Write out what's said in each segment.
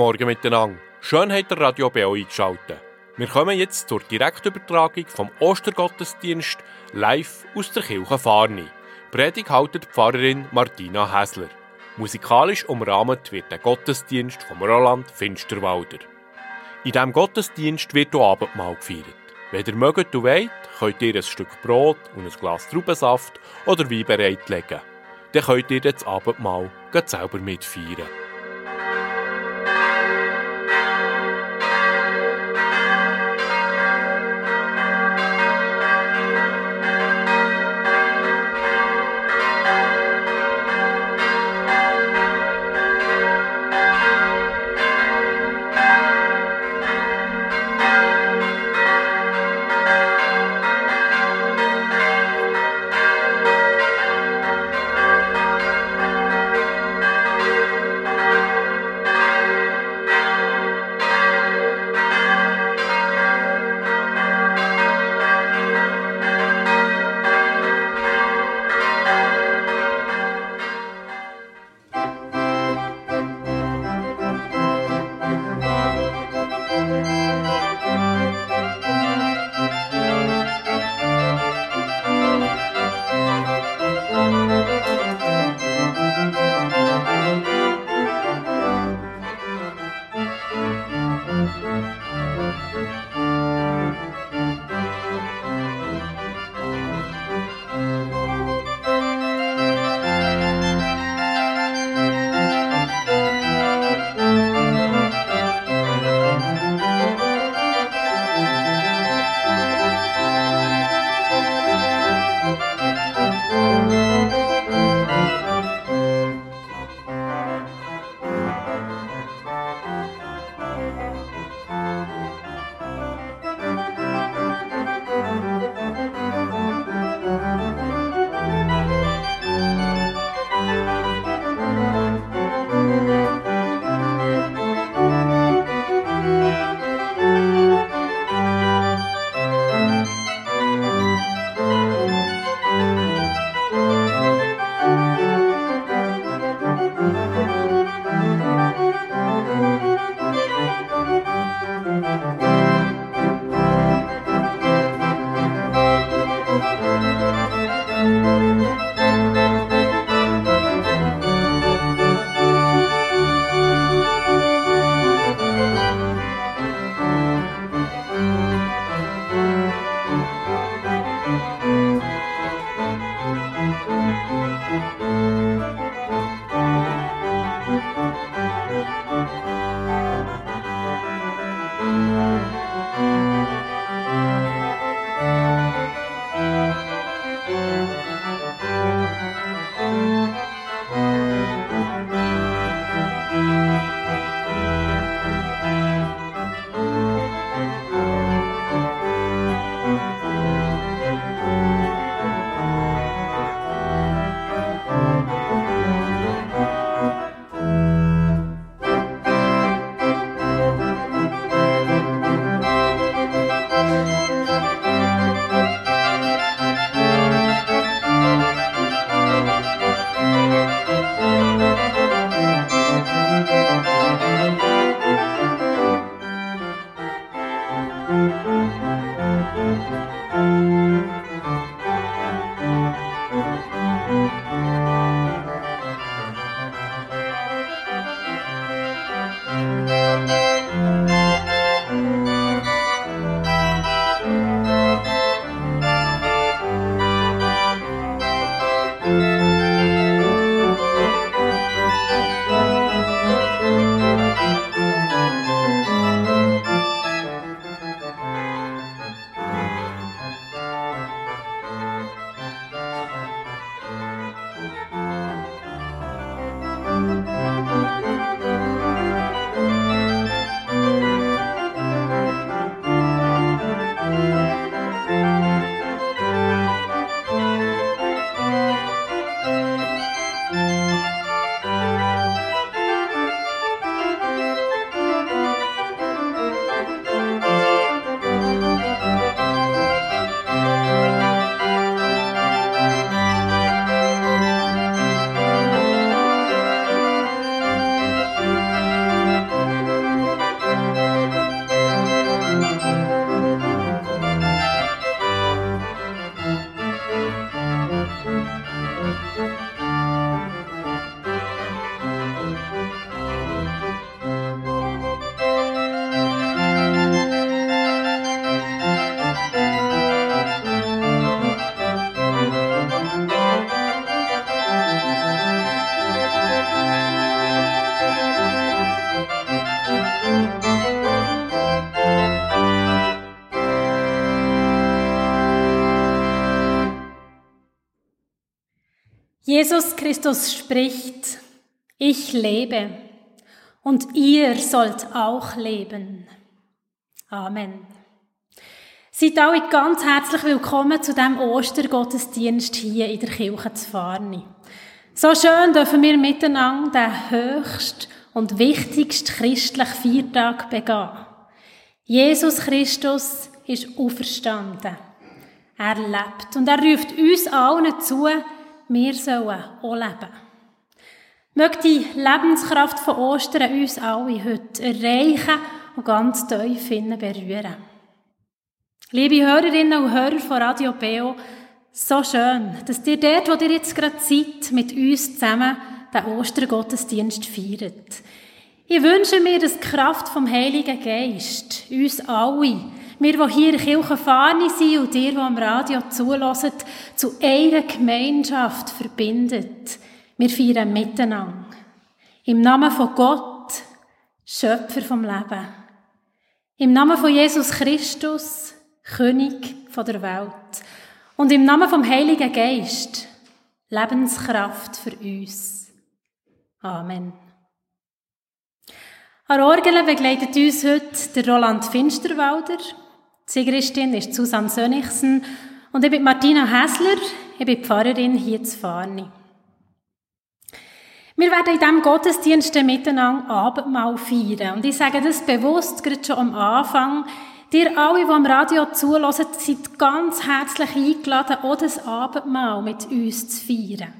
Morgen miteinander. Schön habt ihr Radio BO eingeschaltet. Wir kommen jetzt zur Direktübertragung vom Ostergottesdienst live aus der Kirche Farni. Predigt haltet Pfarrerin Martina Häsler. Musikalisch umrahmt wird der Gottesdienst vom Roland Finsterwalder. In diesem Gottesdienst wird auch Abendmahl gefeiert. Wenn ihr mögt und wollt, könnt ihr ein Stück Brot und ein Glas Traubensaft oder Wein bereitlegen. Dann könnt ihr das Abendmahl selber mitfeiern. Jesus Christus spricht, ich lebe und ihr sollt auch leben. Amen. Seid alle ganz herzlich willkommen zu dem Ostergottesdienst hier in der Kirche zu Farni. So schön dürfen wir miteinander den höchsten und wichtigsten christlichen Viertag begehen. Jesus Christus ist auferstanden. Er lebt und er ruft uns allen zu, wir sollen auch leben. Möge die Lebenskraft von Ostern uns alle heute erreichen und ganz tief berühren. Liebe Hörerinnen und Hörer von Radio Beo, so schön, dass ihr dort, wo ihr jetzt gerade seid, mit uns zusammen den Ostergottesdienst feiert. Ich wünsche mir, dass die Kraft vom Heiligen Geist uns alle, wir, die hier in Kirche sind und ihr, die am Radio zulassen, zu einer Gemeinschaft verbindet. Wir feiern miteinander. Im Namen von Gott, Schöpfer vom Leben. Im Namen von Jesus Christus, König der Welt. Und im Namen vom Heiligen Geist, Lebenskraft für uns. Amen. An Orgel begleitet uns heute der Roland Finsterwalder. Sigristin ist Susanne Sönnigsen und ich bin Martina Häsler, ich bin Pfarrerin hier zu Farni. Wir werden in diesem Gottesdienst miteinander Abendmahl feiern. Und ich sage das bewusst, gerade schon am Anfang, Ihr alle, die am Radio zulassen, seid ganz herzlich eingeladen, auch das Abendmahl mit uns zu feiern.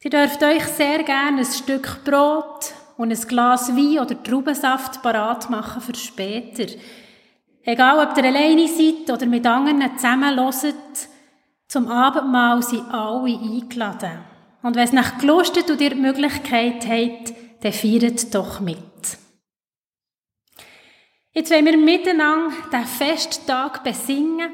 Ihr dürft euch sehr gerne ein Stück Brot und ein Glas Wein oder Traubensaft parat machen für später. Egal, ob ihr alleine seid oder mit anderen zusammen hört, zum Abendmahl sind alle eingeladen. Und wenn es nach gelustet und ihr die Möglichkeit habt, dann feiert doch mit. Jetzt wollen wir miteinander den Festtag besingen,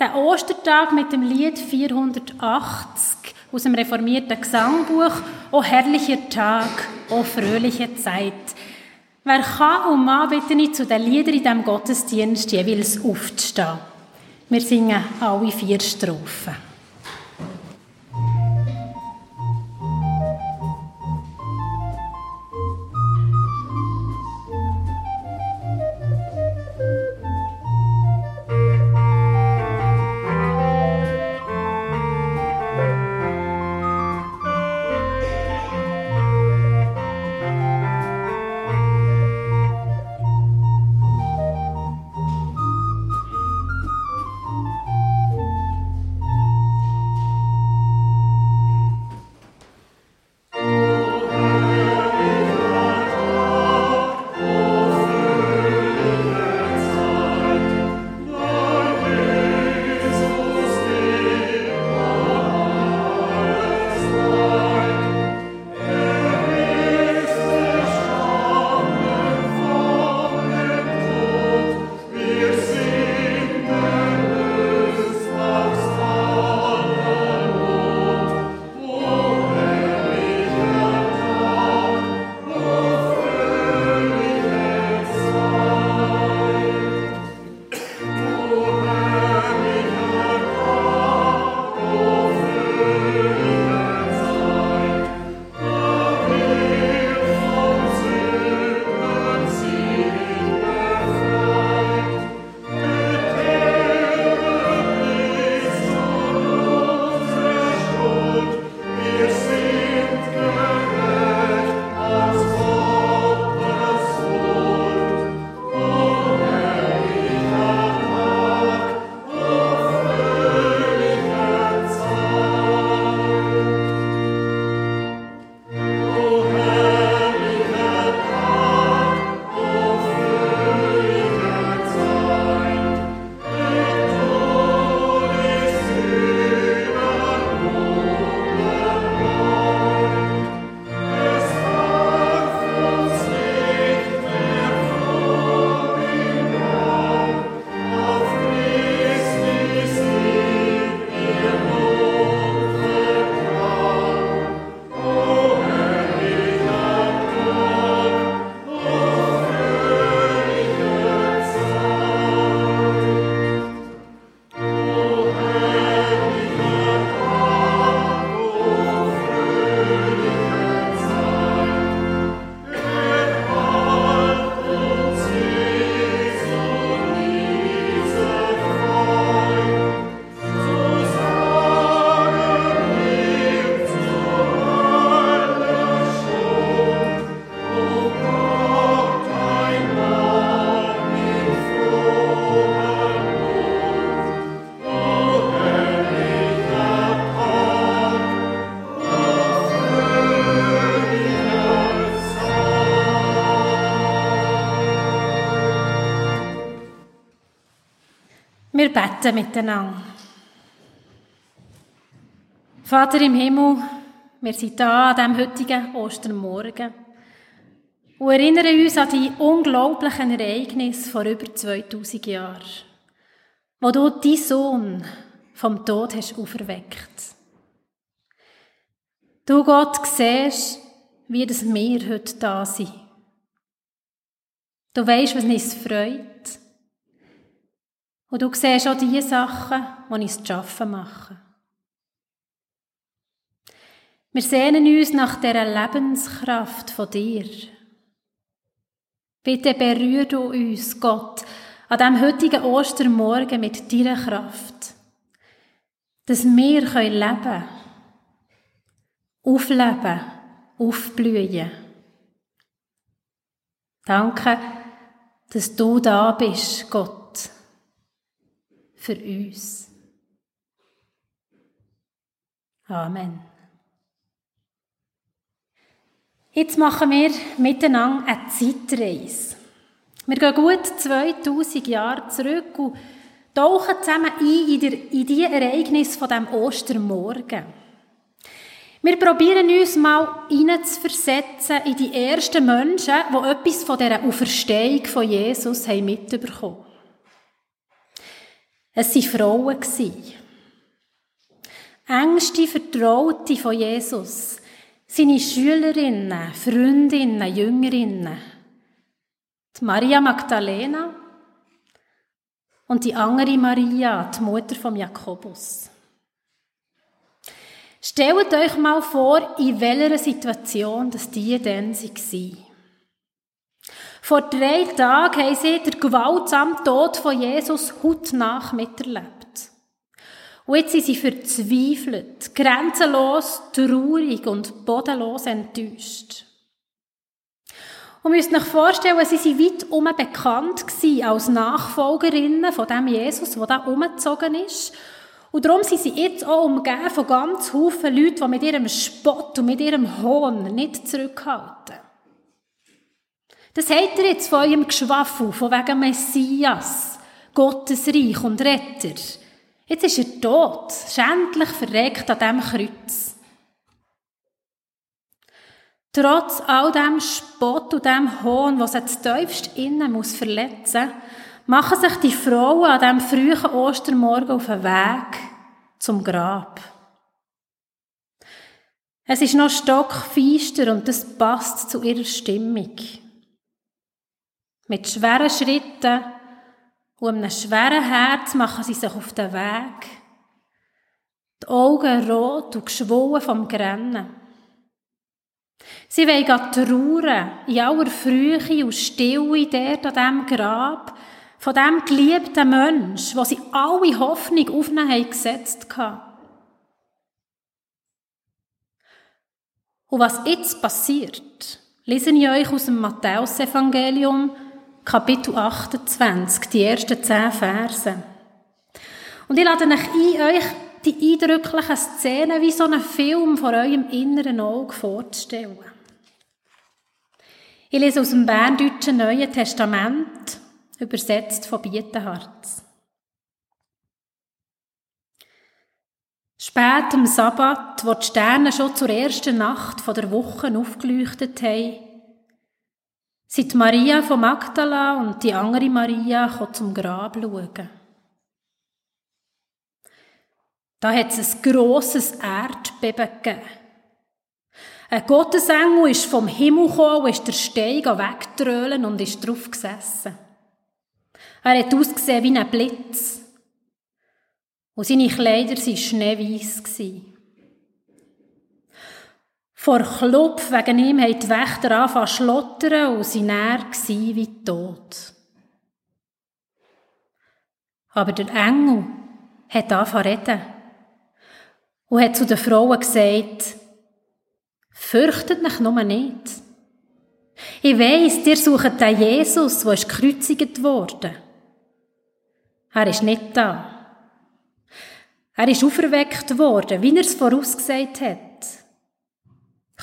den Ostertag mit dem Lied 480 aus dem reformierten Gesangbuch O herrlicher Tag, o fröhliche Zeit. Wer kann und mag, bitte ich zu den Liedern in diesem Gottesdienst jeweils aufzustehen. Wir singen alle vier Strophen. Beten miteinander. Vater im Himmel, wir sind da an diesem heutigen Ostermorgen und erinnern uns an die unglaublichen Ereignisse vor über 2000 Jahren, wo du deinen Sohn vom Tod hast auferweckt. Du Gott siehst, wie das wir heute da sind. Du weißt, was uns freut. Und du siehst auch die Sachen, die uns zu arbeiten machen. Wir sehnen uns nach dieser Lebenskraft von dir. Bitte berühr du uns, Gott, an diesem heutigen Ostermorgen mit deiner Kraft, dass wir leben können, aufleben, aufblühen. Danke, dass du da bist, Gott für uns. Amen. Jetzt machen wir miteinander eine Zeitreise. Wir gehen gut 2000 Jahre zurück und tauchen zusammen ein in, der, in die Ereignisse von dem Ostermorgen. Wir probieren uns mal hineinzuversetzen in die ersten Menschen, die etwas von dieser Auferstehung von Jesus mitbekommen haben. Es waren Frauen. Engste Vertraute von Jesus. Seine Schülerinnen, Freundinnen, Jüngerinnen. Die Maria Magdalena und die andere Maria, die Mutter von Jakobus. Stellt euch mal vor, in welcher Situation das die dann waren. Vor drei Tagen haben sie den gewaltsamen Tod von Jesus hautnach miterlebt. Und jetzt sind sie verzweifelt, grenzenlos, traurig und bodenlos enttäuscht. Und müsst euch vorstellen, sie waren weit um bekannt als Nachfolgerinnen von dem Jesus, der da umgezogen ist. Und darum sind sie jetzt auch umgeben von ganz Haufen Leuten, die mit ihrem Spott und mit ihrem Hohn nicht zurückhalten. Das habt ihr jetzt von eurem Geschwaffel, von wegen Messias, Gottesreich und Retter. Jetzt ist er tot, schändlich verreckt an diesem Kreuz. Trotz all dem Spott und dem Hohn, was er tiefst innen muss verletzen, machen sich die Frauen an diesem frühen Ostermorgen auf den Weg zum Grab. Es ist noch stockfeister und das passt zu ihrer Stimmung. Mit schweren Schritten und einem schweren Herz machen sie sich auf den Weg. Die Augen rot und geschwollen vom Grennen. Sie wollen trauern, in aller Frühe und Stille dort an diesem Grab, von dem geliebten Mensch, wo sie alle Hoffnung auf ihn gesetzt haben. Und was jetzt passiert, lesen ich euch aus dem Matthäusevangelium, Kapitel 28, die ersten zehn Verse. Und ich lade euch ein, euch die eindrücklichen Szenen wie so einen Film vor eurem inneren Auge vorzustellen. Ich lese aus dem Berndeutschen Neuen Testament, übersetzt von Bietenharz. Spät am Sabbat, wo die Sterne schon zur ersten Nacht der Woche aufgeleuchtet haben, sind Maria von Magdala und die andere Maria zum Grab schauen. Da hat es ein grosses Erdbeben gegeben. Ein Gottesengel ist vom Himmel gekommen ist der Stein weggetrölen und ist drauf gesessen. Er hat ausgesehen wie ein Blitz. Und seine Kleider waren schneeweiss. Vor Klopf wegen ihm haben die Wächter angefangen zu schlottern und sie näher wie tot. Aber der Engel hat angefangen zu reden und hat zu den Frauen gesagt, fürchtet mich nur nicht. Ich weiss, ihr sucht den Jesus, der gekreuzigt worden. Er ist nicht da. Er ist auferweckt worden, wie er es vorausgesagt hat.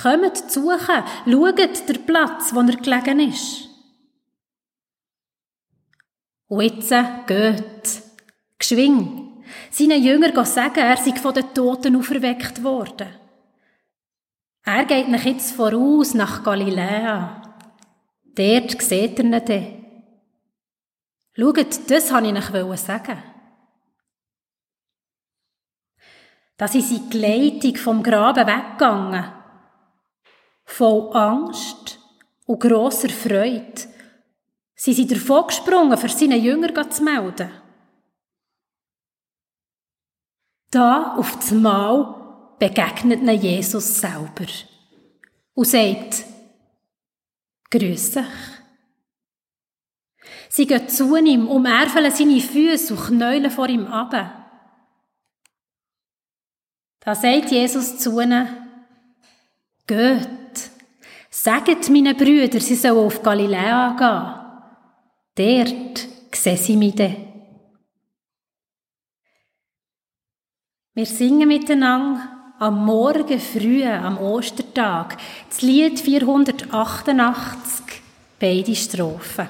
Kommt zu suchen, schaut den Platz, wo er gelegen ist. Und jetzt geht, Geschwing, seinen Jüngern sagen, er sei von den Toten auferweckt worden. Er geht nach jetzt voraus nach Galiläa. Dort seht ihr ihn dann. Schaut, das wollte ich euch sagen. Da sind die Leitung vom Graben weggegangen. Voll Angst und grosser Freude. Sie sind davon gesprungen, für seine Jünger zu melden. Da auf das Mal begegnet ihnen Jesus selber und sagt, Grüß dich. Sie gehen zu ihm, umärfeln seine Füße und knäulen vor ihm ab. Da sagt Jesus zu ihnen, Geht, sagt meinen Brüdern, sie sollen auf Galiläa gehen. Dort sehen sie mich dann. Wir singen miteinander am Morgen früh, am Ostertag, das Lied 488, beide Strophen.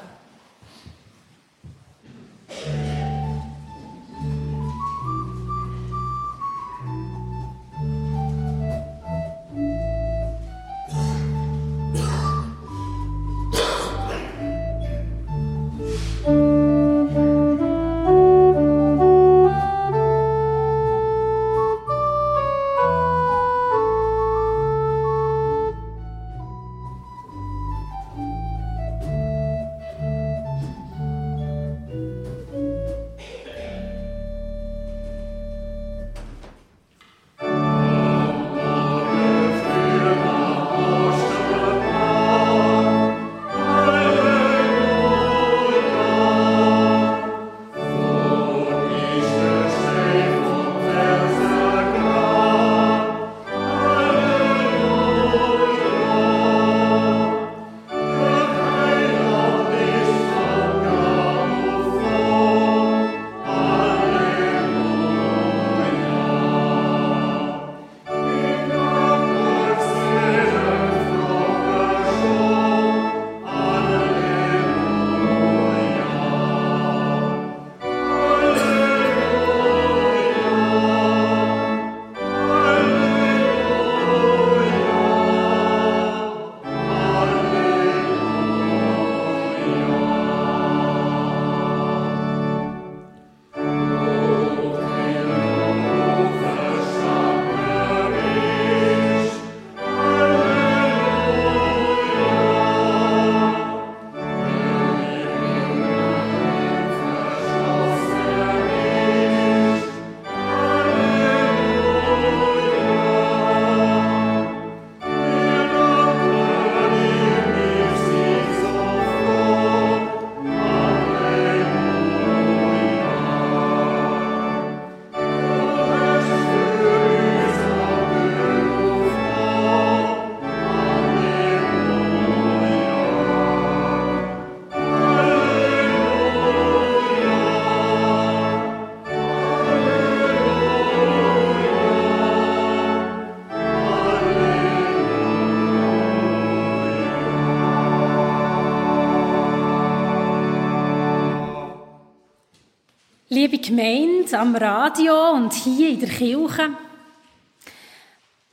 Liebe Gemeinde am Radio und hier in der Kirche,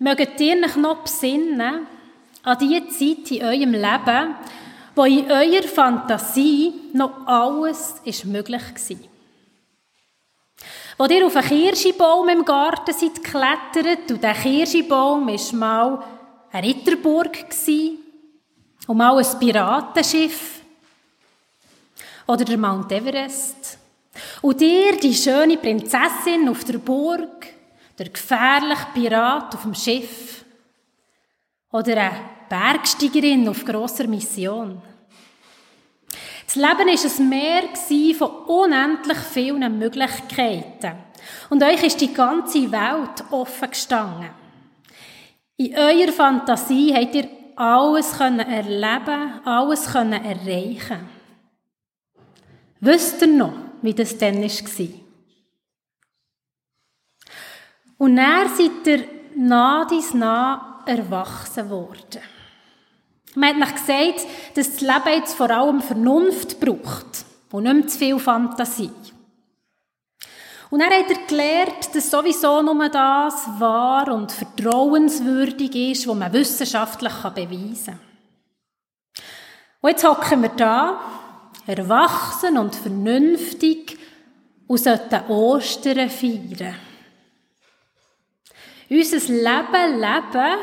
mögt ihr euch noch besinnen an die Zeit in eurem Leben, wo in eurer Fantasie noch alles ist möglich war. Wo ihr auf einen Kirschbaum im Garten seid geklettert und der Kirschbaum war mal eine Ritterburg und mal ein Piratenschiff oder der Mount Everest und ihr, die schöne Prinzessin auf der Burg, der gefährliche Pirat auf dem Schiff oder eine Bergsteigerin auf grosser Mission. Das Leben war ein Meer von unendlich vielen Möglichkeiten. Und euch ist die ganze Welt offen gestanden. In eurer Fantasie habt ihr alles erleben, alles erreichen. Wisst ihr noch, wie das dann war. Und dann seid ihr nah dies nah erwachsen worden. Man hat euch gesagt, dass das Leben jetzt vor allem Vernunft braucht und nicht zu viel Fantasie. Und er hat er gelernt, dass sowieso nur das wahr und vertrauenswürdig ist, was man wissenschaftlich beweisen kann. Und jetzt hocken wir da, erwachsen und vernünftig, und sollten Ostern feiern. Unser Leben leben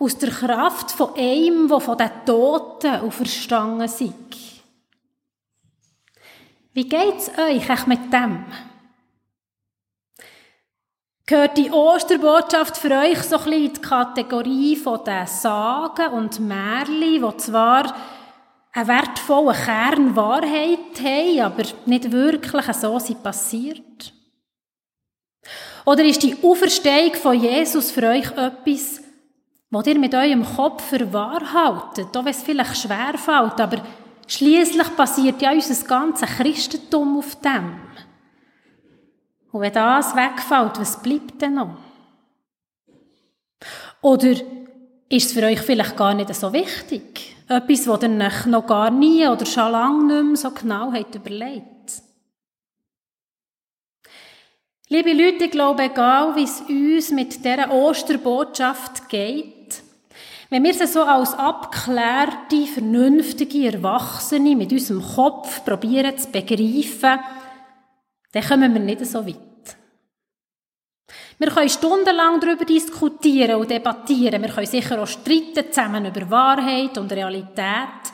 aus der Kraft von einem, der von den Toten auferstanden ist. Wie geht's euch mit dem? Gehört die Osterbotschaft für euch so ein bisschen in die Kategorie den Sagen und Märchen, die zwar einen wertvollen Kern Wahrheit haben, aber nicht wirklich so sind passiert? Oder ist die Auferstehung von Jesus für euch etwas, was ihr mit eurem Kopf für wahr haltet, auch wenn es vielleicht schwer fällt, aber schließlich basiert ja unser ganzes Christentum auf dem. Und wenn das wegfällt, was bleibt denn noch? Oder ist es für euch vielleicht gar nicht so wichtig? Etwas, das ihr euch noch gar nie oder schon lange nicht mehr so genau habt überlegt. Liebe Leute, ich glaube, egal wie es uns mit dieser Osterbotschaft geht, wenn wir sie so als abgeklärte, vernünftige Erwachsene mit unserem Kopf probieren zu begreifen, dann kommen wir nicht so weit. Wir können stundenlang darüber diskutieren und debattieren. Wir können sicher auch streiten zusammen über Wahrheit und Realität.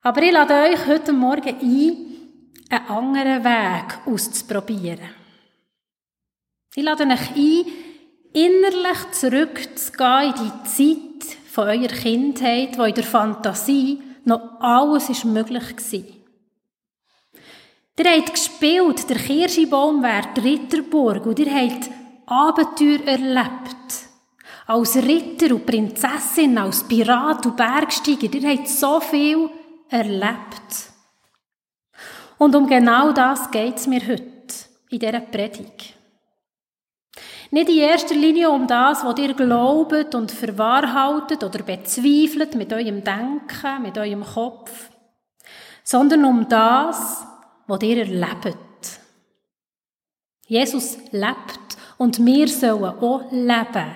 Aber ich lade euch heute Morgen ein, einen anderen Weg auszuprobieren. Ich lade euch ein, innerlich zurückzugehen in die Zeit von eurer Kindheit, wo in der Fantasie noch alles ist möglich war. Ihr habt gespielt, der Kirschbaum wäre die Ritterburg und ihr habt Abenteuer erlebt. Als Ritter und Prinzessin, als Pirat und Bergsteiger, ihr habt so viel erlebt. Und um genau das geht es mir heute in dieser Predigt. Nicht in erster Linie um das, was ihr glaubt und verwahrhaltet oder bezweifelt mit eurem Denken, mit eurem Kopf, sondern um das, was ihr erlebt. Jesus lebt und wir sollen auch leben.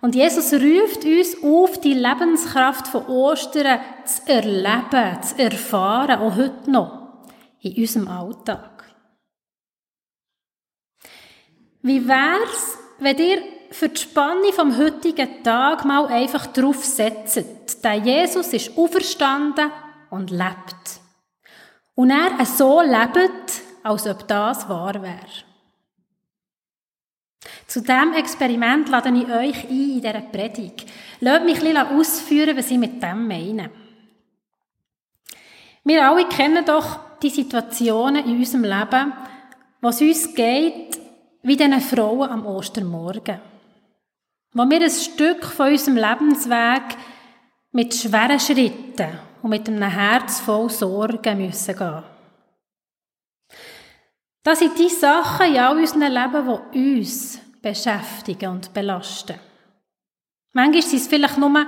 Und Jesus ruft uns auf, die Lebenskraft von Ostern zu erleben, zu erfahren, auch heute noch, in unserem Alltag. Wie wär's, wenn ihr für die Spannung vom heutigen Tag mal einfach drauf setzt, denn Jesus ist auferstanden und lebt und er so lebt, als ob das wahr wäre. Zu diesem Experiment lade ich euch ein in dieser Predigt. Lasst mich ein ausführen, was ich mit dem meine. Wir alle kennen doch die Situationen in unserem Leben, was uns geht, wie diesen Frauen am Ostermorgen. Wo wir ein Stück von unserem Lebensweg mit schweren Schritten und mit einem Herz voll Sorgen müssen gehen. Das sind die Sachen in all unserem Leben, die uns beschäftigen und belasten. Manchmal sind es vielleicht nur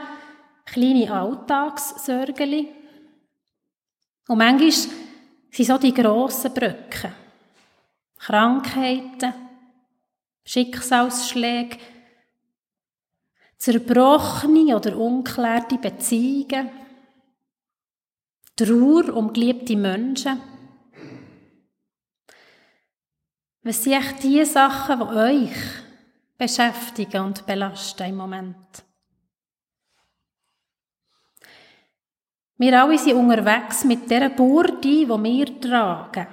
kleine Alltagssorgen. Und manchmal sind es auch die grossen Brücken. Krankheiten, Schicksalsschläge, zerbrochene oder unklärte Beziehungen, Trauer um geliebte Menschen. Was sind echt die Sachen, die euch beschäftigen und belasten im Moment? Wir alle sind unterwegs mit der Burde, die wir tragen.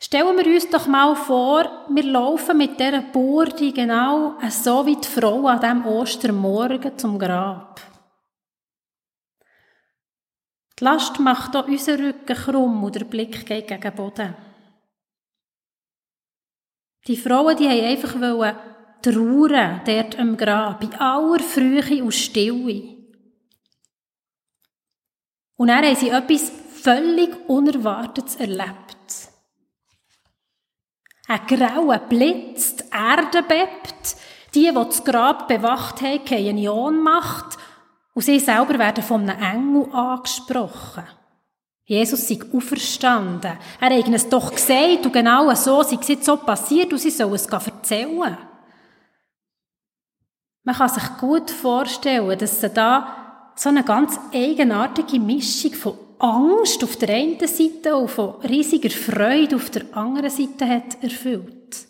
Stellen wir uns doch mal vor, wir laufen mit dieser Burde genau so wie die Frau an diesem Ostermorgen zum Grab. Die Last macht auch unseren Rücken krumm und der Blick geht gegen den Boden. Die Frauen, die haben einfach trauern, dort am Grab, in aller Frühe und Stille. Und dann haben sie etwas völlig Unerwartetes erlebt. Ein grauer Blitz, die Erde bebt, die, die das Grab bewacht haben, haben eine Ohnmacht und sie selber werden von einem Engel angesprochen. Jesus sei auferstanden. Er hat es doch gesagt und genau so sei es jetzt so passiert und sie sollen es erzählen. Man kann sich gut vorstellen, dass sie da so eine ganz eigenartige Mischung von Angst auf der einen Seite und von riesiger Freude auf der anderen Seite hat erfüllt.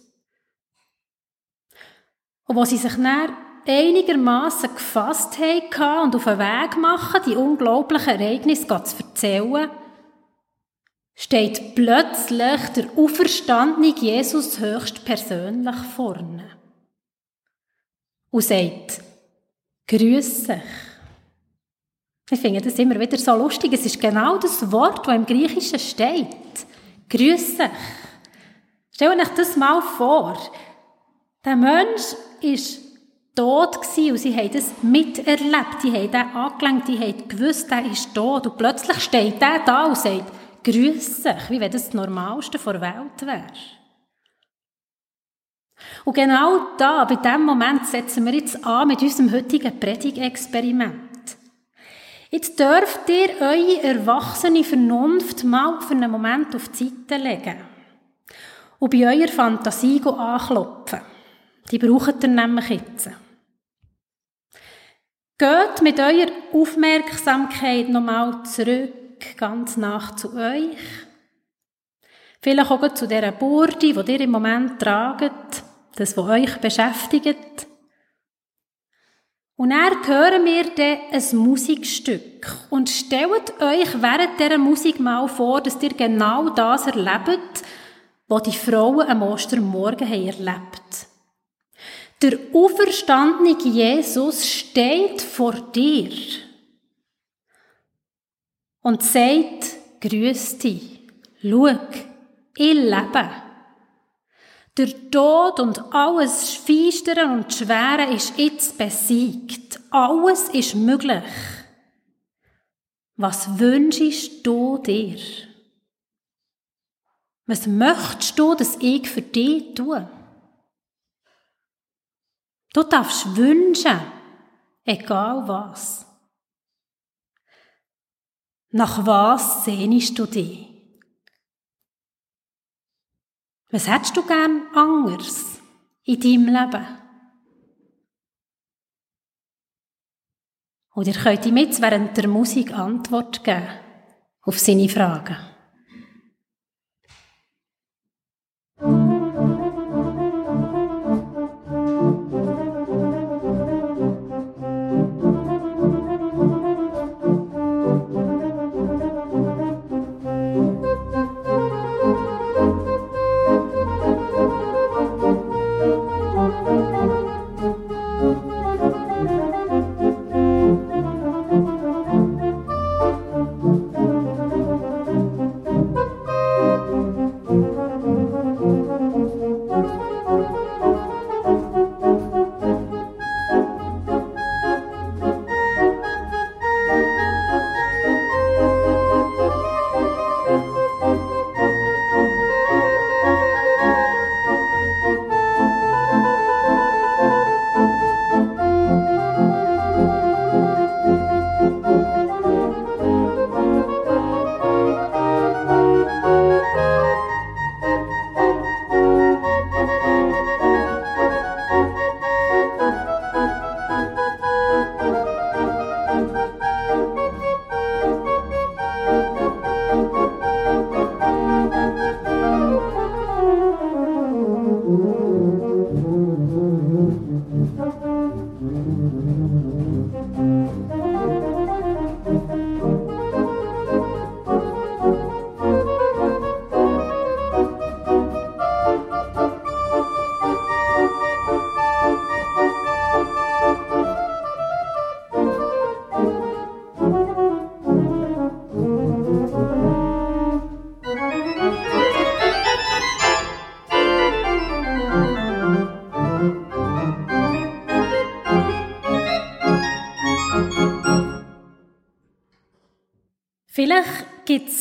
Und wo sie sich dann einigermaßen gefasst haben und auf den Weg machen, die unglaublichen Ereignisse zu erzählen, steht plötzlich der auferstandene Jesus höchst persönlich vorne und sagt, grüß dich. Ich finde das immer wieder so lustig. Es ist genau das Wort, das im Griechischen steht. Grüß dich. Stell euch das mal vor. Der Mensch ist tot gewesen und sie haben das miterlebt. Die haben den angelenkt, die haben gewusst, er ist tot. Und plötzlich steht der da und sagt, grüß dich, wie wenn das das Normalste der Welt wäre. Und genau da, bei diesem Moment, setzen wir jetzt an mit unserem heutigen Predigexperiment. Jetzt dürft ihr eure erwachsene Vernunft mal für einen Moment auf die Seite legen und bei eurer Fantasie anklopfen. Die braucht ihr nämlich jetzt. Geht mit eurer Aufmerksamkeit nochmal zurück, ganz nach zu euch. Vielleicht auch zu dieser Burde, die ihr im Moment tragt, das, was euch beschäftigt. Und dann hören wir dann ein Musikstück. Und stellt euch während dieser Musik mal vor, dass ihr genau das erlebt, was die Frauen am Ostermorgen haben erlebt Der auferstandene Jesus steht vor dir und sagt, grüß dich, schau, ich lebe. Der Tod und alles Feistere und Schwere ist jetzt besiegt. Alles ist möglich. Was wünschst du dir? Was möchtest du, dass ich für dich tue? Du darfst wünschen, egal was. Nach was sehnst du dich? Was hättest du gern anders in deinem Leben? Oder könnt ihm jetzt während der Musik Antwort geben auf seine Fragen.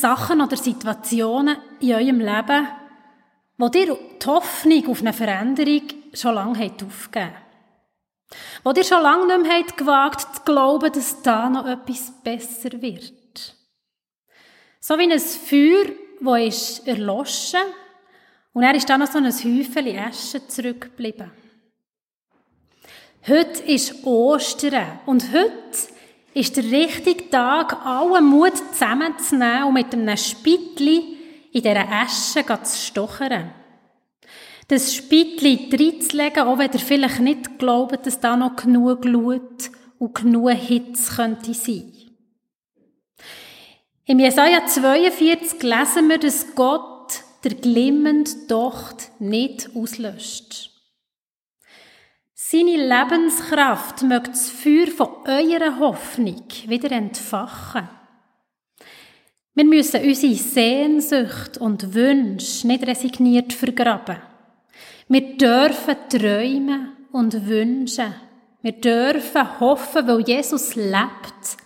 Sachen oder Situationen in eurem Leben, wo dir die Hoffnung auf eine Veränderung schon lange aufgegeben Wo dir schon lange nicht mehr gewagt zu glauben, dass da noch etwas besser wird. So wie ein Feuer, das ist erloschen und er ist dann noch so ein Häufchen Asche zurückgeblieben. Heute ist Ostern und heute ist der richtige Tag, allen Mut zusammenzunehmen und mit einem Spittli in dieser Asche zu stochern. Das Spittli reinzulegen, auch wenn ihr vielleicht nicht glaubt, dass da noch genug Glut und genug Hitze könnte sein. Im Jesaja 42 lesen wir, dass Gott der glimmende Docht nicht auslöscht. Seine Lebenskraft möchte das Feuer von eurer Hoffnung wieder entfachen. Wir müssen unsere Sehnsucht und Wünsche nicht resigniert vergraben. Wir dürfen träumen und wünschen. Wir dürfen hoffen, weil Jesus lebt.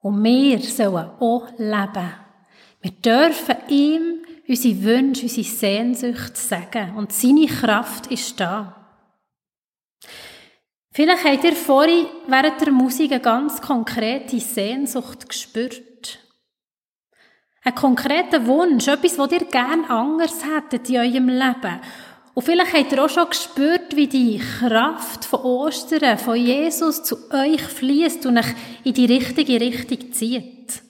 Und wir sollen auch leben. Wir dürfen ihm unsere Wünsche, unsere Sehnsucht sagen. Und seine Kraft ist da. Vielleicht habt ihr vorhin während der Musik eine ganz konkrete Sehnsucht gespürt. Einen konkreten Wunsch, etwas, was ihr gern anders hättet in eurem Leben. Und vielleicht habt ihr auch schon gespürt, wie die Kraft von Ostern, von Jesus zu euch fließt und euch in die richtige Richtung zieht.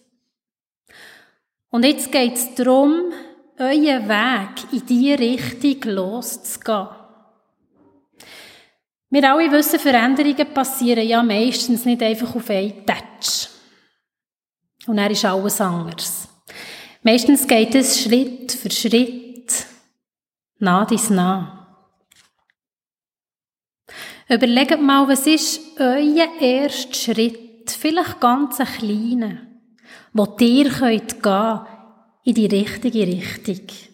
Und jetzt geht es darum, euren Weg in diese Richtung loszugehen. Wir alle wissen, Veränderungen passieren ja meistens nicht einfach auf einen Touch. Und er ist alles anders. Meistens geht es Schritt für Schritt, nah dies nah. Überlegt mal, was ist euer erster Schritt, vielleicht ganz ein kleiner, wo ihr könnt gehen in die richtige Richtung.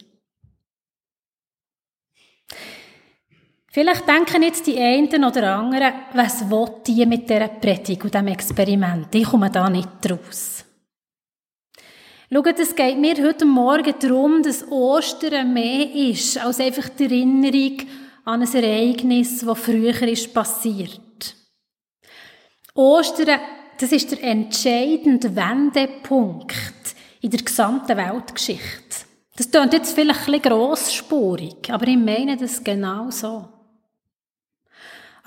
Vielleicht denken jetzt die einen oder anderen, was will die mit dieser Predigt und diesem Experiment? Ich komme da nicht raus. Schaut, es geht mir heute Morgen darum, dass Ostern mehr ist als einfach die Erinnerung an ein Ereignis, das früher ist passiert. Ostern, das ist der entscheidende Wendepunkt in der gesamten Weltgeschichte. Das klingt jetzt vielleicht ein bisschen grossspurig, aber ich meine das genau so.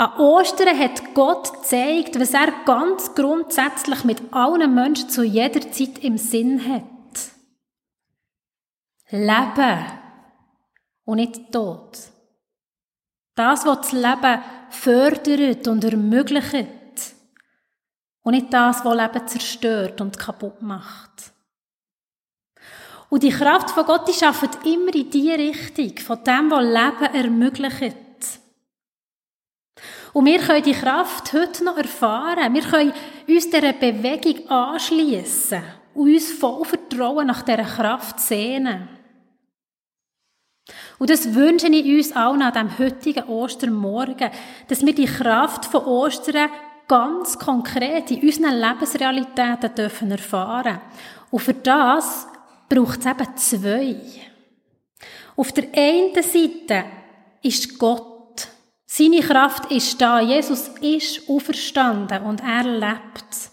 An Ostern hat Gott gezeigt, was er ganz grundsätzlich mit allen Menschen zu jeder Zeit im Sinn hat. Leben und nicht Tod. Das, was das Leben fördert und ermöglicht. Und nicht das, was Leben zerstört und kaputt macht. Und die Kraft von Gott, schafft immer in die Richtung, von dem, was Leben ermöglicht. Und wir können die Kraft heute noch erfahren. Wir können uns dieser Bewegung anschließen und uns voll Vertrauen nach dieser Kraft sehnen. Und das wünsche ich uns allen an diesem heutigen Ostermorgen, dass wir die Kraft von Ostern ganz konkret in unseren Lebensrealitäten dürfen erfahren. Und für das braucht es eben zwei. Auf der einen Seite ist Gott seine Kraft ist da. Jesus ist auferstanden und er lebt.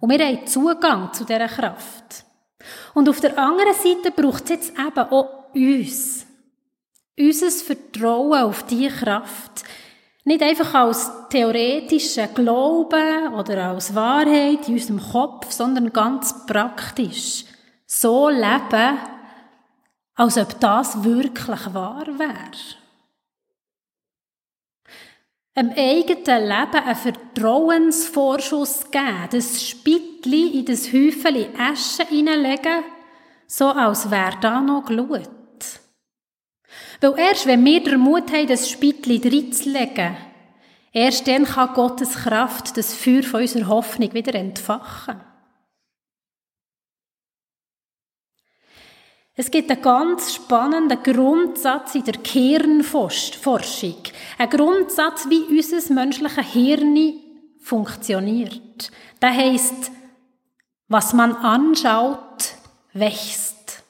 Und wir haben Zugang zu dieser Kraft. Und auf der anderen Seite braucht es jetzt eben auch uns. Unser Vertrauen auf diese Kraft. Nicht einfach als theoretischen Glauben oder als Wahrheit in unserem Kopf, sondern ganz praktisch. So leben, als ob das wirklich wahr wäre einem eigenen Leben einen Vertrauensvorschuss geben, das Spittli in das Häufchen Asche hineinlegen, so als wäre da noch Glut. Weil erst wenn wir den Mut haben, das Spittli reinzulegen, erst dann kann Gottes Kraft das Feuer von unserer Hoffnung wieder entfachen. Es gibt einen ganz spannenden Grundsatz in der Kernforschung. Ein Grundsatz, wie unser menschliches Hirn funktioniert. Der heißt, was man anschaut, wächst.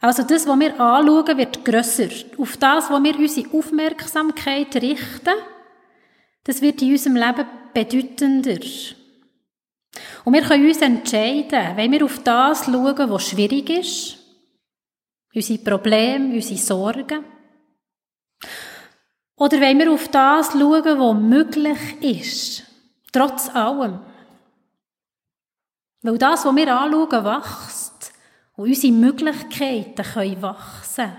Also das, was wir anschauen, wird grösser. Auf das, wo wir unsere Aufmerksamkeit richten, das wird in unserem Leben bedeutender. Und wir können uns entscheiden, wenn wir auf das schauen, was schwierig ist, unsere Probleme, unsere Sorgen, oder wenn wir auf das schauen, was möglich ist, trotz allem. Weil das, was wir anschauen, wächst und unsere Möglichkeiten können wachsen.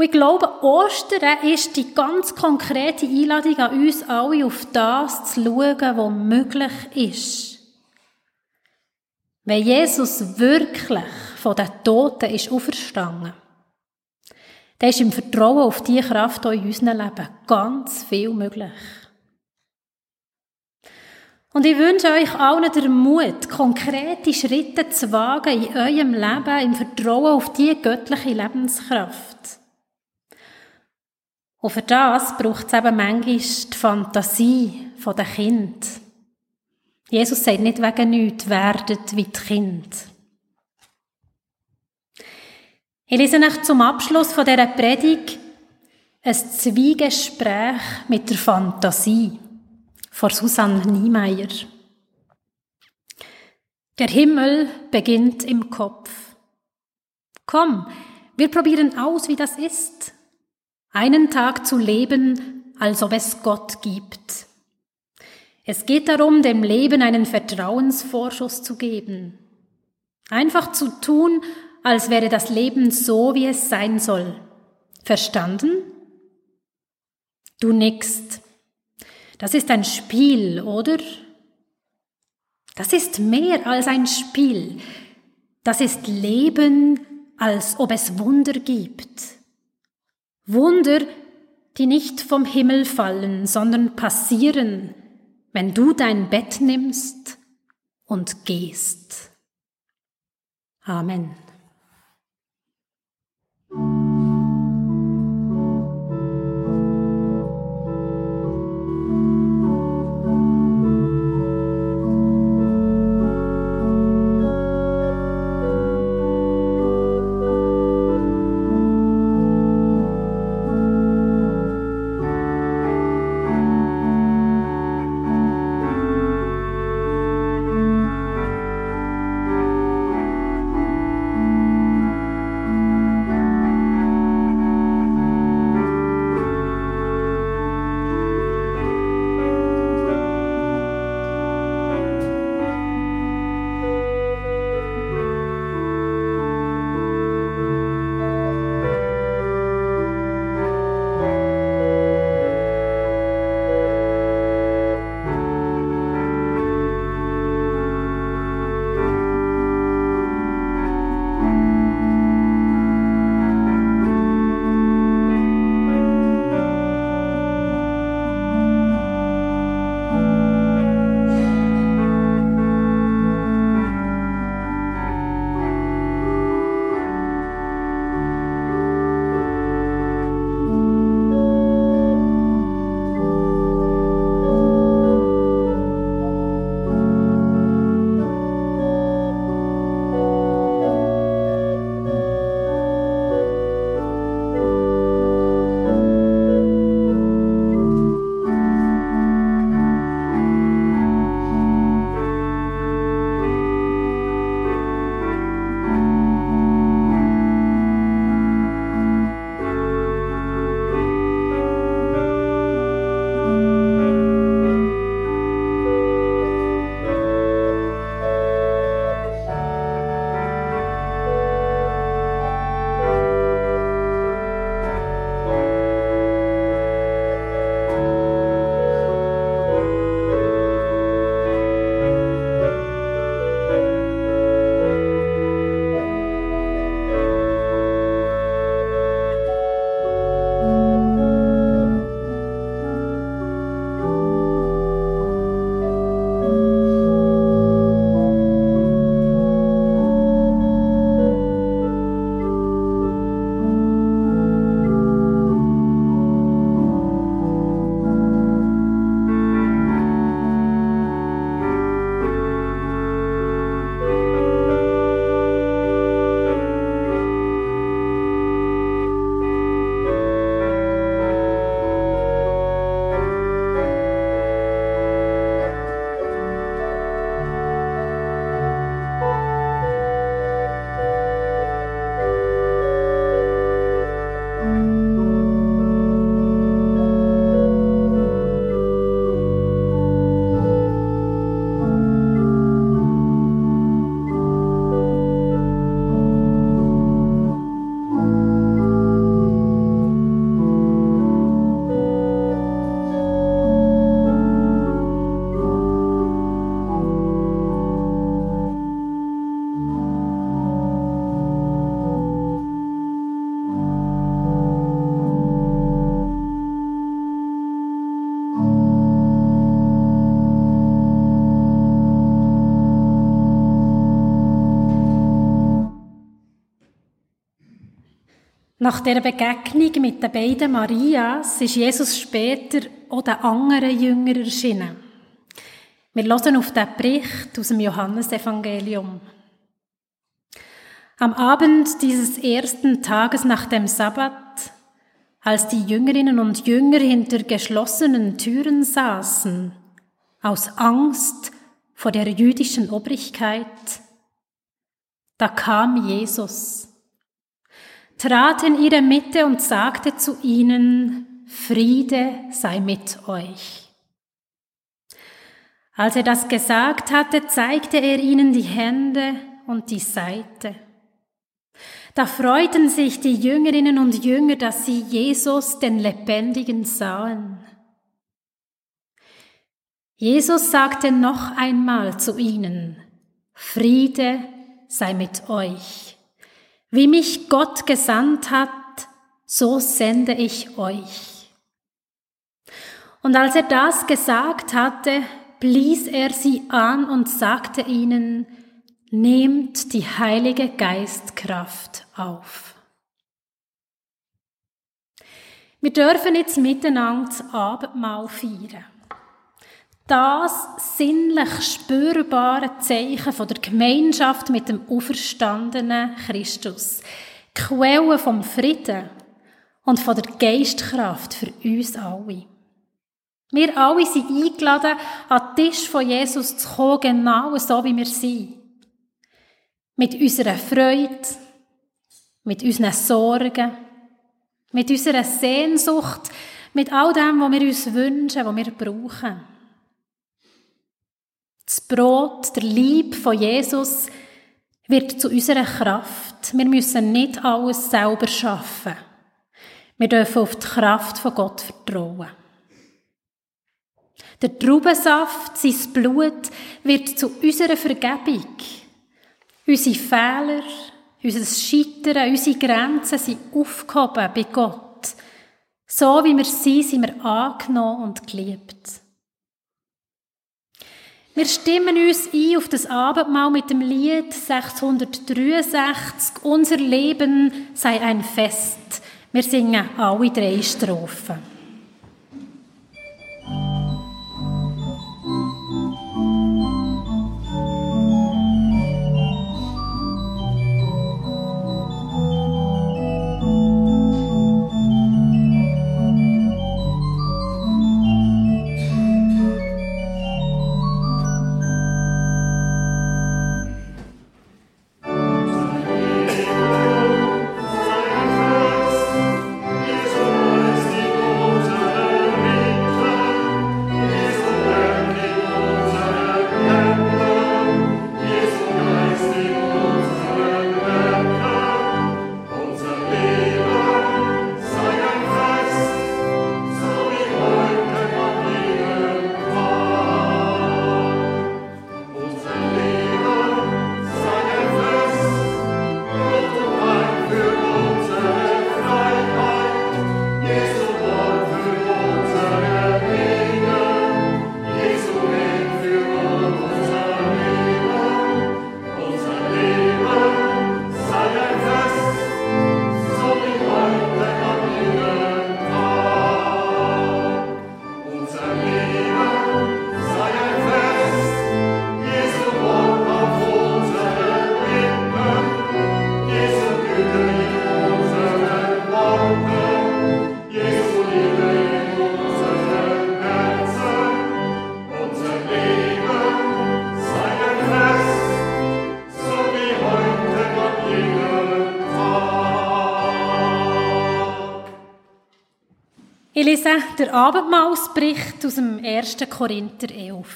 Und ich glaube, Ostern ist die ganz konkrete Einladung an uns alle, auf das zu schauen, was möglich ist. Wenn Jesus wirklich von den Toten ist auferstanden, dann ist im Vertrauen auf diese Kraft in unserem Leben ganz viel möglich. Und ich wünsche euch allen den Mut, konkrete Schritte zu wagen in eurem Leben im Vertrauen auf die göttliche Lebenskraft. Und für das braucht es eben manchmal die Fantasie der Kind. Jesus sagt nicht wegen nichts, werdet wie die Kind. Ich lese euch zum Abschluss von dieser Predigt ein Zwiegespräch mit der Fantasie von Susanne Niemeyer. Der Himmel beginnt im Kopf. Komm, wir probieren aus, wie das ist einen Tag zu leben, als ob es Gott gibt. Es geht darum, dem Leben einen Vertrauensvorschuss zu geben. Einfach zu tun, als wäre das Leben so, wie es sein soll. Verstanden? Du nickst. Das ist ein Spiel, oder? Das ist mehr als ein Spiel. Das ist Leben, als ob es Wunder gibt. Wunder, die nicht vom Himmel fallen, sondern passieren, wenn du dein Bett nimmst und gehst. Amen. Nach der Begegnung mit den beiden Marias ist Jesus später auch den anderen Jüngern erschienen. Wir hören auf den Bericht aus dem Johannesevangelium. Am Abend dieses ersten Tages nach dem Sabbat, als die Jüngerinnen und Jünger hinter geschlossenen Türen saßen, aus Angst vor der jüdischen Obrigkeit, da kam Jesus trat in ihre Mitte und sagte zu ihnen, Friede sei mit euch. Als er das gesagt hatte, zeigte er ihnen die Hände und die Seite. Da freuten sich die Jüngerinnen und Jünger, dass sie Jesus, den Lebendigen, sahen. Jesus sagte noch einmal zu ihnen, Friede sei mit euch. Wie mich Gott gesandt hat, so sende ich euch. Und als er das gesagt hatte, blies er sie an und sagte ihnen, nehmt die heilige Geistkraft auf. Wir dürfen jetzt miteinander das Abendmahl feiern das sinnlich spürbare Zeichen von der Gemeinschaft mit dem auferstandenen Christus, Quelle vom Frieden und von der Geistkraft für uns alle. Wir alle sind eingeladen, an den Tisch von Jesus zu kommen, genau so wie wir sind. Mit unserer Freude, mit unseren Sorgen, mit unserer Sehnsucht, mit all dem, was wir uns wünschen, was wir brauchen. Das Brot, der Lieb von Jesus wird zu unserer Kraft. Wir müssen nicht alles selber schaffen. Wir dürfen auf die Kraft von Gott vertrauen. Der Traubensaft, sein Blut, wird zu unserer Vergebung. Unsere Fehler, unser Scheitern, unsere Grenzen sind aufgehoben bei Gott. So wie wir sind, sind wir angenommen und geliebt. Wir stimmen uns ein auf das Abendmahl mit dem Lied 663, Unser Leben sei ein Fest. Wir singen alle drei Strophen. Lese den Abendmahlsbericht aus dem 1. Korinther 11.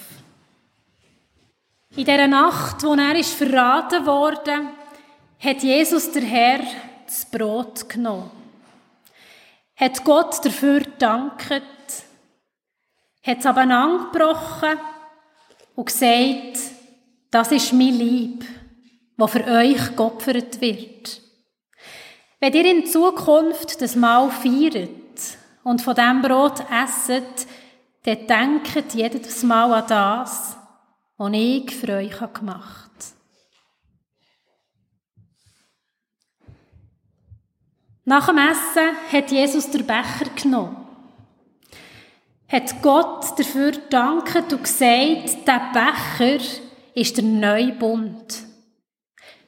In dieser Nacht, wo er ist verraten wurde, hat Jesus der Herr das Brot genommen, hat Gott dafür gedankt, hat es angebrochen und gesagt, das ist mein Lieb, das für euch geopfert wird. Wenn ihr in Zukunft das Mahl feiert, und von dem Brot esset, dann denkt jedes Mal an das, was ich für euch gemacht habe. Nach dem Essen hat Jesus den Becher genommen, hat Gott dafür gedankt und gesagt, der Becher ist der neue Bund,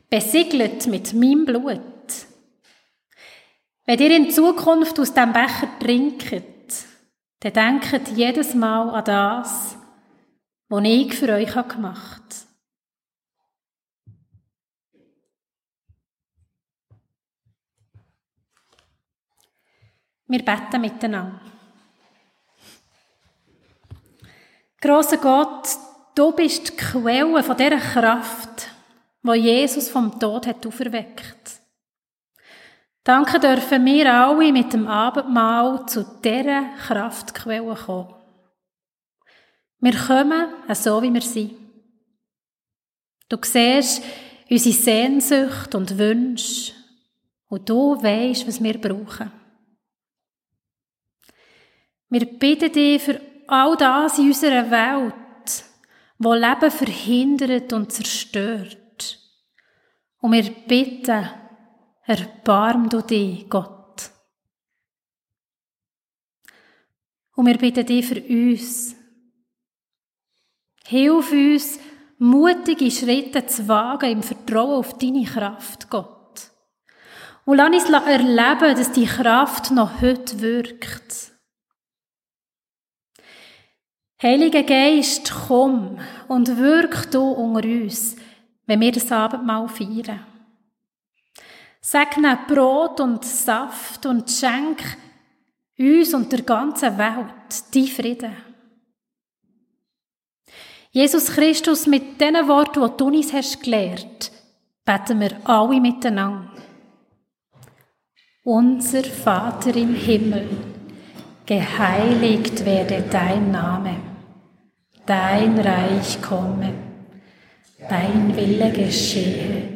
besiegelt mit meinem Blut. Wenn ihr in Zukunft aus dem Becher trinkt, dann denkt jedes Mal an das, was ich für euch gemacht habe. Wir beten miteinander. Großer Gott, du bist die Quelle von dieser Kraft, wo Jesus vom Tod hat auferweckt. Danke dürfen wir alle mit dem Abendmahl zu dieser Kraftquelle kommen. Wir kommen so, wie wir sind. Du siehst unsere Sehnsucht und Wünsche und du weißt, was wir brauchen. Wir bitten dich für all das in unserer Welt, wo Leben verhindert und zerstört. Und wir bitten, erbarm du dich, Gott. Und wir bitten dich für uns. Hilf uns, mutige Schritte zu wagen im Vertrauen auf deine Kraft, Gott. Und lass uns erleben, dass die Kraft noch heute wirkt. Heiliger Geist, komm und wirk du unter uns, wenn wir das Abendmahl feiern. Segne Brot und Saft und schenk uns und der ganzen Welt die Frieden. Jesus Christus, mit diesen Worten, die du uns hast gelehrt, beten wir alle miteinander. Unser Vater im Himmel, geheiligt werde dein Name, dein Reich komme, dein Wille geschehe,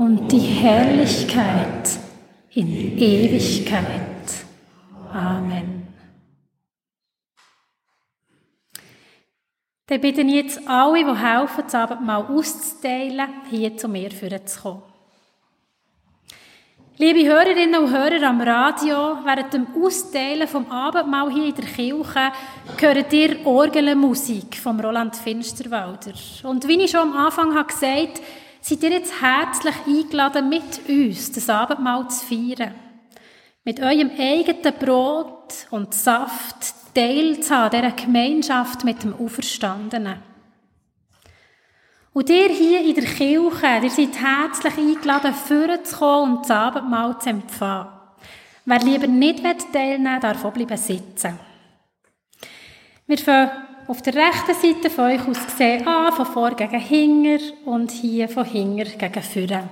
und die Herrlichkeit in Ewigkeit. Amen. Dann bitte ich jetzt alle, die helfen, das Abendmahl auszuteilen, hier zu mir zu kommen. Liebe Hörerinnen und Hörer am Radio, während dem Austeilen vom Abendmahl hier in der Kirche hört ihr Orgelmusik vom Roland Finsterwalder. Und wie ich schon am Anfang habe gesagt seid ihr jetzt herzlich eingeladen, mit uns das Abendmahl zu feiern. Mit eurem eigenen Brot und Saft teilzuhaben, dieser Gemeinschaft mit dem Auferstandenen. Und ihr hier in der Kirche, ihr seid herzlich eingeladen, vorzukommen und das Abendmahl zu empfangen. Wer lieber nicht teilnehmen will, darf auch bleiben sitzen. Wir fangen auf der rechten Seite von euch aus gesehen an, von vor gegen hinger und hier von hinger gegen vorne.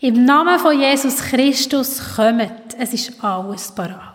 Im Namen von Jesus Christus kommt, es ist alles parat.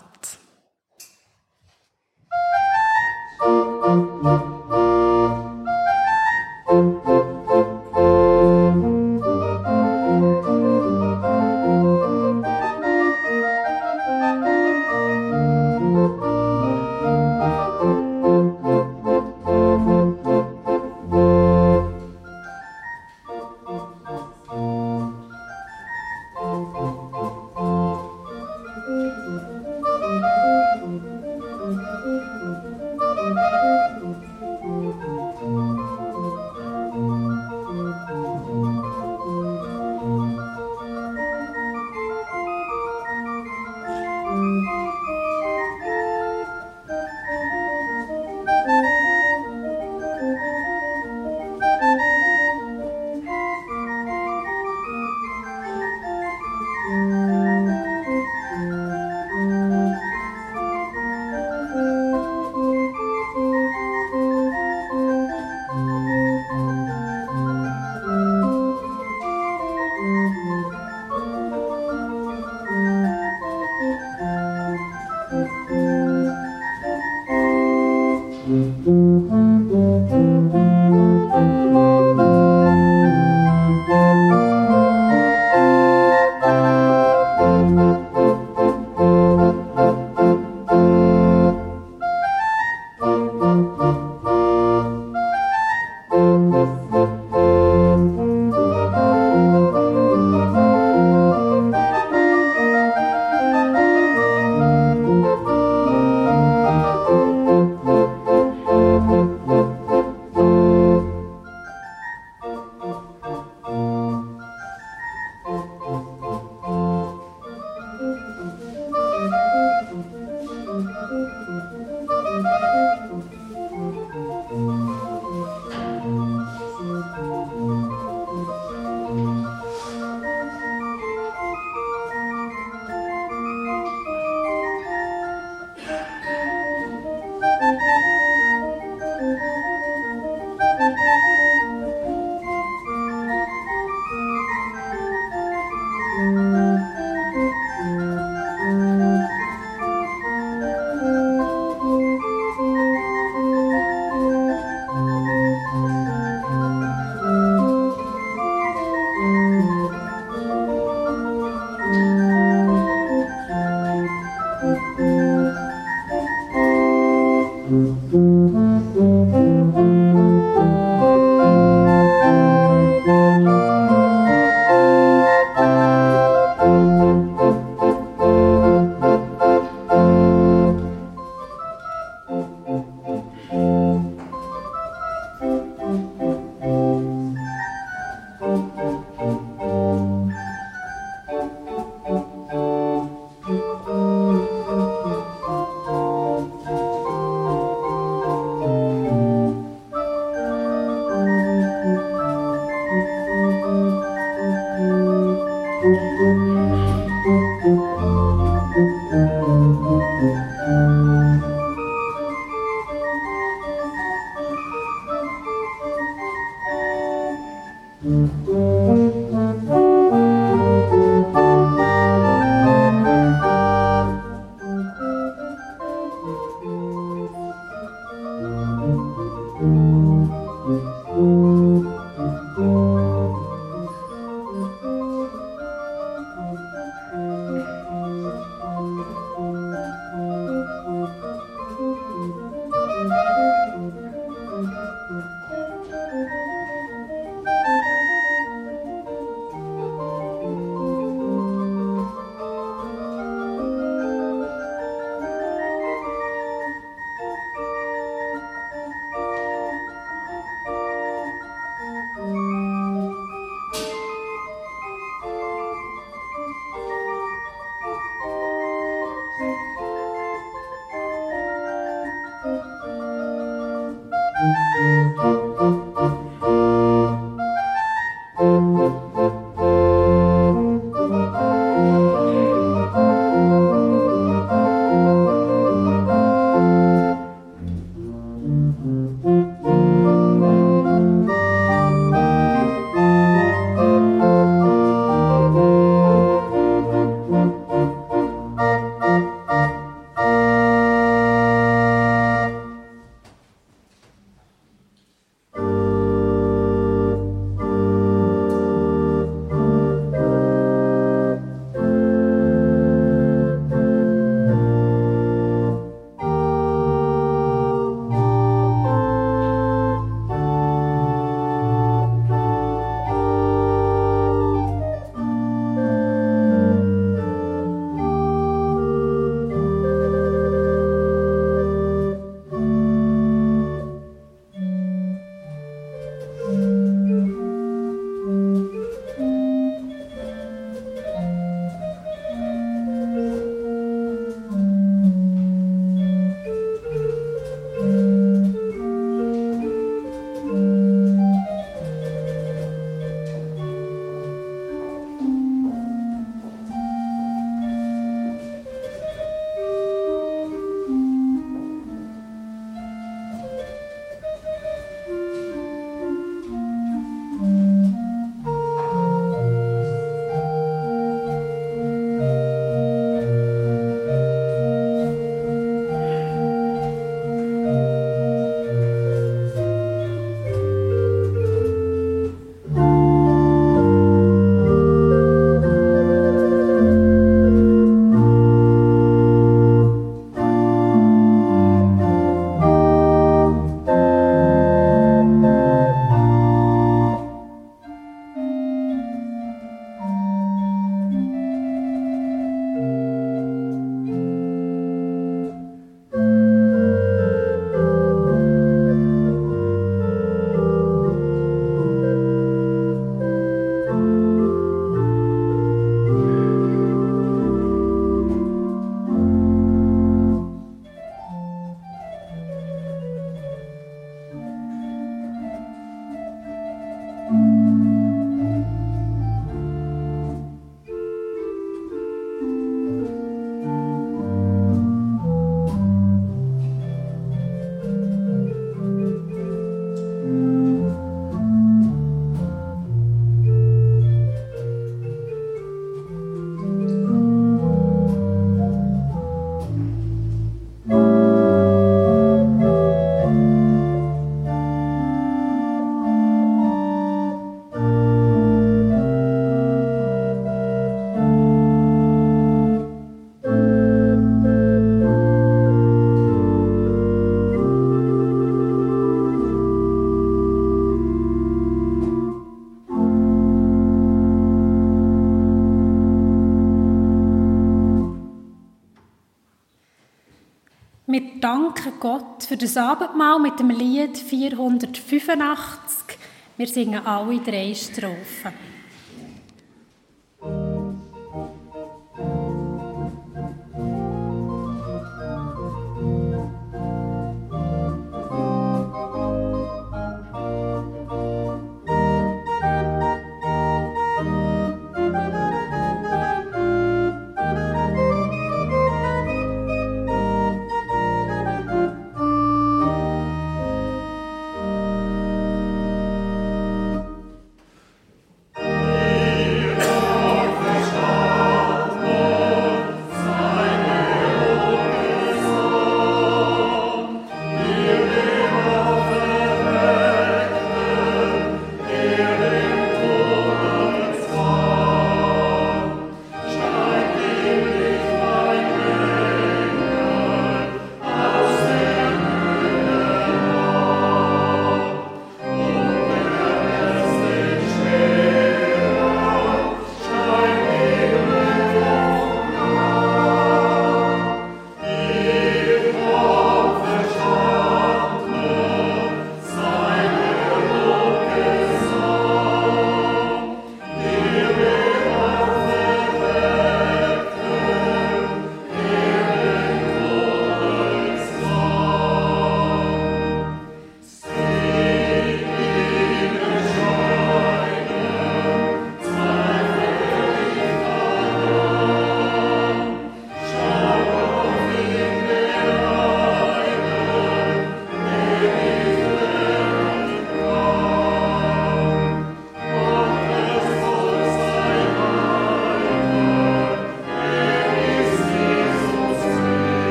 Gott für das Abendmahl mit dem Lied 485. Wir singen alle drei Strophen.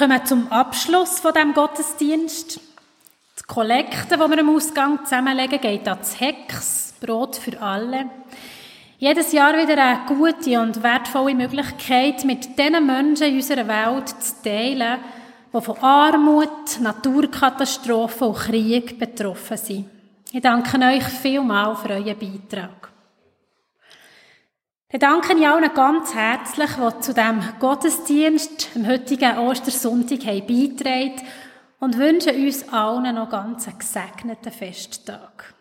Kommen zum Abschluss von dem Gottesdienst. Die Kollekte, die wir am Ausgang zusammenlegen, geht ans Hex, Brot für alle. Jedes Jahr wieder eine gute und wertvolle Möglichkeit, mit den Menschen in unserer Welt zu teilen, die von Armut, Naturkatastrophen und Krieg betroffen sind. Ich danke euch vielmals für euren Beitrag. Dann danke ich allen ganz herzlich, die zu dem Gottesdienst am heutigen Ostersonntag haben beitragen und wünsche uns allen noch ganz einen gesegneten Festtag.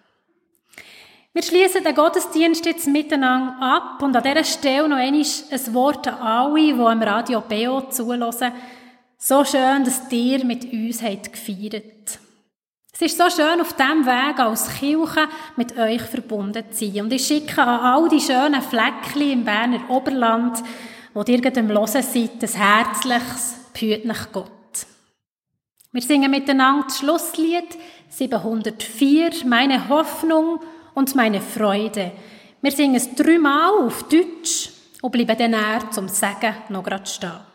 Wir schließen den Gottesdienst jetzt miteinander ab und an dieser Stelle noch einmal ein Wort an alle, die am Radio BO zulassen. So schön, dass ihr mit uns habt gefeiert. Es ist so schön, auf diesem Weg als Kirche mit euch verbunden zu sein. Und ich schicke an all die schönen Fleckchen im Berner Oberland, wo ihr am Hören seid, ein herzliches nach Gott. Wir singen miteinander das Schlusslied 704, meine Hoffnung und meine Freude. Wir singen es dreimal auf Deutsch und bleiben dann zum Sagen noch gerade stehen.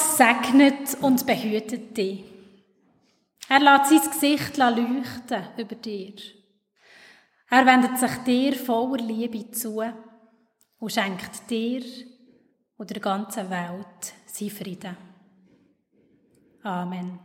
Segnet und behütet dich. Er lässt sein Gesicht leuchten über dir. Er wendet sich dir voller Liebe zu und schenkt dir und der ganzen Welt sein Frieden. Amen.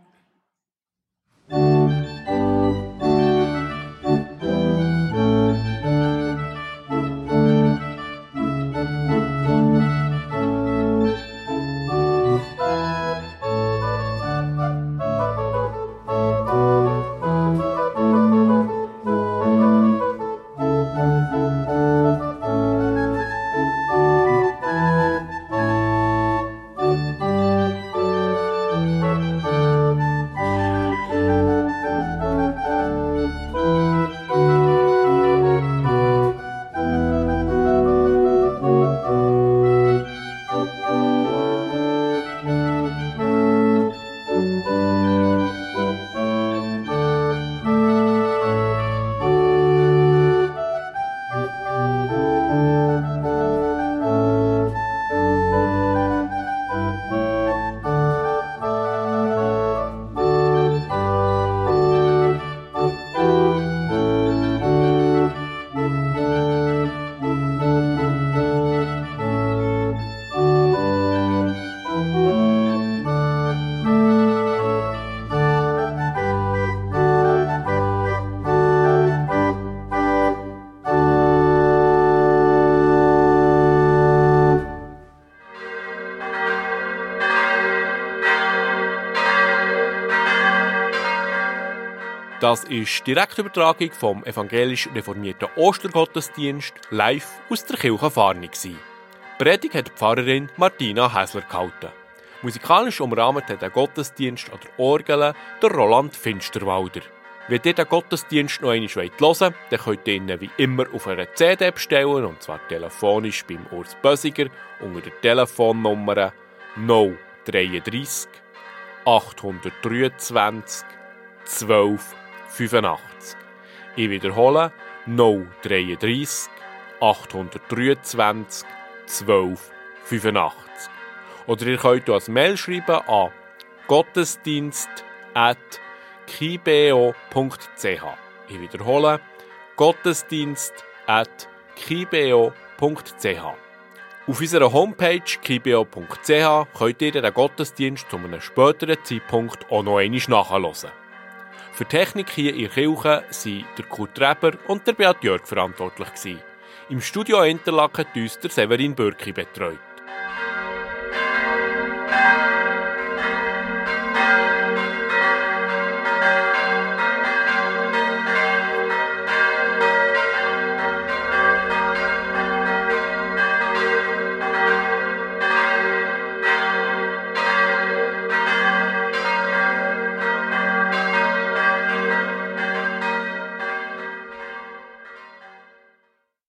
Das ist die Direktübertragung vom evangelisch reformierten Ostergottesdienst live aus der Kirche Farni. Predigt hat die Pfarrerin Martina Häsler gehalten. Musikalisch umrahmt hat der Gottesdienst an der Orgel der Roland Finsterwalder. Wenn ihr den Gottesdienst noch einmal hören wollt, dann könnt ihr ihn wie immer auf einer CD bestellen, und zwar telefonisch beim Urs Bösiger unter der Telefonnummer 033 823 12 85. Ich wiederhole 033 823 12 85. Oder ihr könnt uns Mail schreiben an gottesdienst.kibeo.ch. Ich wiederhole gottesdienst.kibeo.ch. Auf unserer Homepage kibeo.ch könnt ihr den Gottesdienst zu einem späteren Zeitpunkt auch noch einmal nachhören. Für Technik hier in der Kirche waren der Kurt Reber und der Beat Jörg verantwortlich. Im Studio Interlaken hat uns der Severin Bürki betreut.